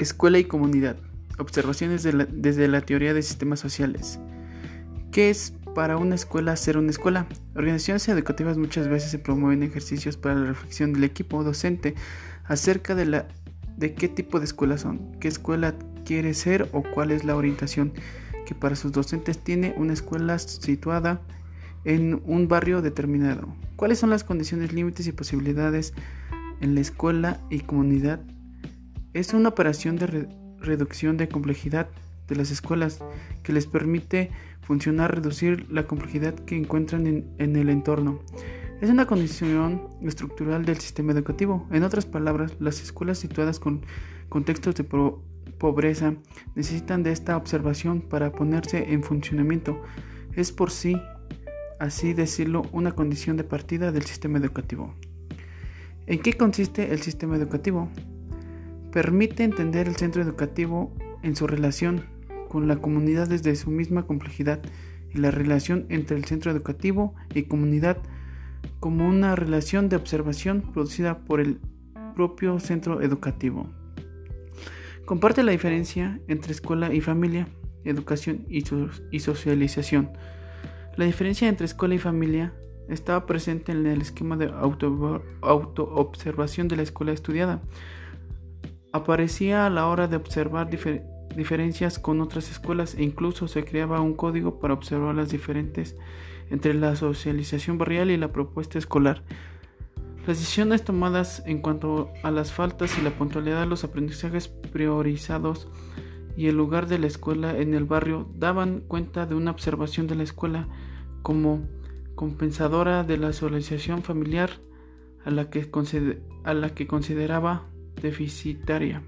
Escuela y comunidad. Observaciones desde la teoría de sistemas sociales. ¿Qué es para una escuela ser una escuela? Organizaciones educativas muchas veces se promueven ejercicios para la reflexión del equipo docente acerca de, la, de qué tipo de escuela son, qué escuela quiere ser o cuál es la orientación que para sus docentes tiene una escuela situada en un barrio determinado. ¿Cuáles son las condiciones, límites y posibilidades en la escuela y comunidad es una operación de reducción de complejidad de las escuelas que les permite funcionar, reducir la complejidad que encuentran en, el entorno. Es una condición estructural del sistema educativo. En otras palabras, las escuelas situadas con contextos de pobreza necesitan de esta observación para ponerse en funcionamiento. Es por sí, así decirlo, una condición de partida del sistema educativo. ¿En qué consiste el sistema educativo? Permite entender el centro educativo en su relación con la comunidad desde su misma complejidad y la relación entre el centro educativo y comunidad como una relación de observación producida por el propio centro educativo. Comparte la diferencia entre escuela y familia, educación y, socialización. La diferencia entre escuela y familia estaba presente en el esquema de auto-observación de la escuela estudiada aparecía a la hora de observar diferencias con otras escuelas e incluso se creaba un código para observar las diferentes entre la socialización barrial y la propuesta escolar. Las decisiones tomadas en cuanto a las faltas y la puntualidad de los aprendizajes priorizados y el lugar de la escuela en el barrio daban cuenta de una observación de la escuela como compensadora de la socialización familiar a la que, a la que consideraba deficitaria.